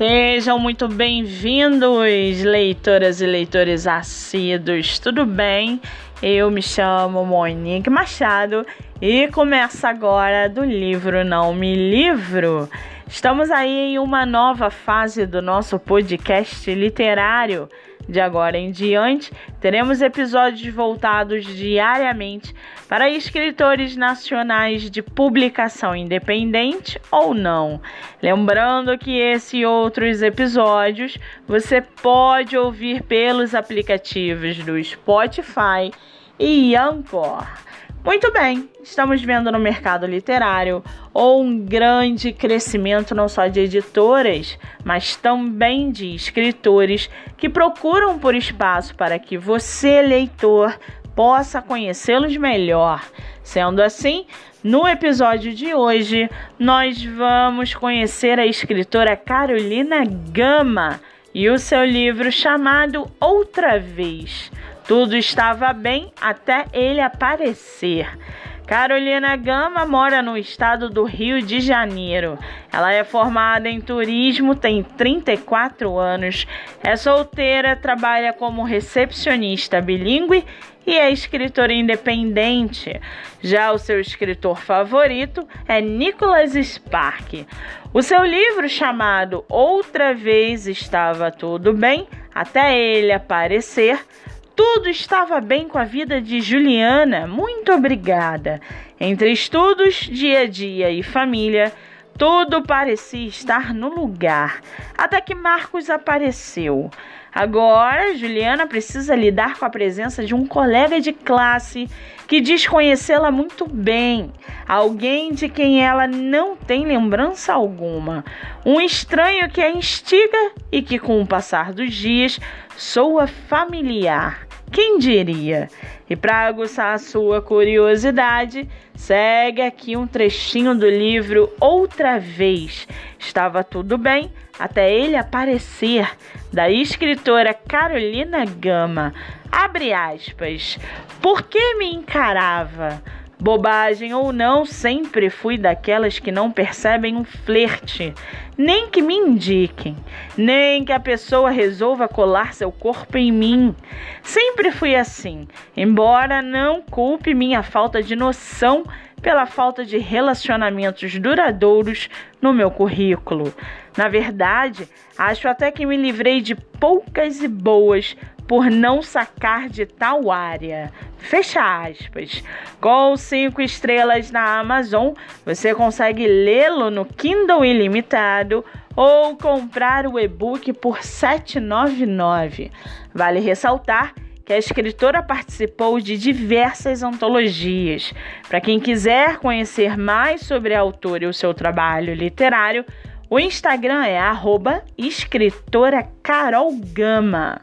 Sejam muito bem-vindos, leitoras e leitores assíduos, tudo bem? Eu me chamo Monique Machado e começa agora do livro Não Me Livro. Estamos aí em uma nova fase do nosso podcast literário. De agora em diante, teremos episódios voltados diariamente para escritores nacionais de publicação independente ou não. Lembrando que esse e outros episódios você pode ouvir pelos aplicativos do Spotify e Anchor. Muito bem, estamos vendo no mercado literário um grande crescimento não só de editoras, mas também de escritores que procuram por espaço para que você, leitor, possa conhecê-los melhor. Sendo assim, no episódio de hoje, nós vamos conhecer a escritora Carolina Gama e o seu livro chamado Outra Vez. Tudo estava bem até ele aparecer. Carolina Gama mora no estado do Rio de Janeiro. Ela é formada em turismo, tem 34 anos, é solteira, trabalha como recepcionista bilíngue e é escritora independente. Já o seu escritor favorito é Nicholas Spark. O seu livro chamado Outra Vez Estava Tudo Bem, até ele aparecer, tudo estava bem com a vida de Juliana, muito obrigada. Entre estudos, dia a dia e família, tudo parecia estar no lugar, até que Marcos apareceu. Agora, Juliana precisa lidar com a presença de um colega de classe que diz conhecê-la muito bem, alguém de quem ela não tem lembrança alguma, um estranho que a instiga e que, com o passar dos dias, soa familiar. Quem diria? E para aguçar a sua curiosidade, segue aqui um trechinho do livro Outra Vez. Estava tudo bem até ele aparecer, da escritora Carolina Gama. Abre aspas. Por que me encarava? Bobagem ou não, sempre fui daquelas que não percebem um flerte, nem que me indiquem, nem que a pessoa resolva colar seu corpo em mim. Sempre fui assim, embora não culpe minha falta de noção pela falta de relacionamentos duradouros no meu currículo. Na verdade, acho até que me livrei de poucas e boas por não sacar de tal área. Fecha aspas. Com cinco estrelas na Amazon, você consegue lê-lo no Kindle Ilimitado ou comprar o e-book por R$ 7,99. Vale ressaltar que a escritora participou de diversas antologias. Para quem quiser conhecer mais sobre a autora e o seu trabalho literário, o Instagram é escritora Carol Gama.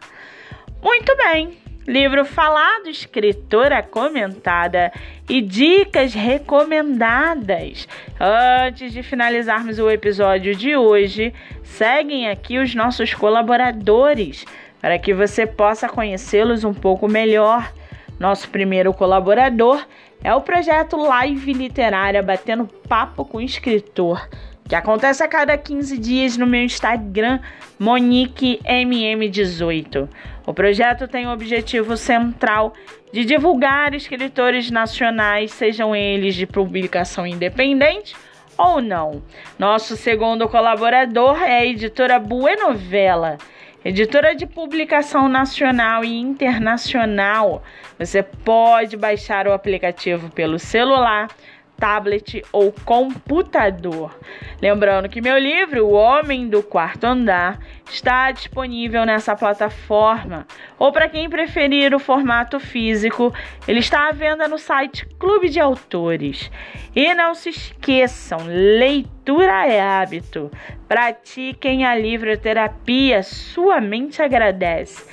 Muito bem, livro falado, escritora comentada e dicas recomendadas. Antes de finalizarmos o episódio de hoje, seguem aqui os nossos colaboradores para que você possa conhecê-los um pouco melhor. Nosso primeiro colaborador é o projeto Live Literária Batendo Papo com Escritor que acontece a cada 15 dias no meu Instagram, MoniqueMM18. O projeto tem o objetivo central de divulgar escritores nacionais, sejam eles de publicação independente ou não. Nosso segundo colaborador é a editora Buenovela, editora de publicação nacional e internacional. Você pode baixar o aplicativo pelo celular tablet ou computador. Lembrando que meu livro, O Homem do Quarto Andar, está disponível nessa plataforma. Ou para quem preferir o formato físico, ele está à venda no site Clube de Autores. E não se esqueçam, leitura é hábito. Pratiquem a livroterapia, sua mente agradece.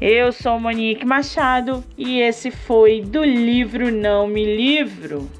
Eu sou Monique Machado e esse foi do livro Não Me Livro.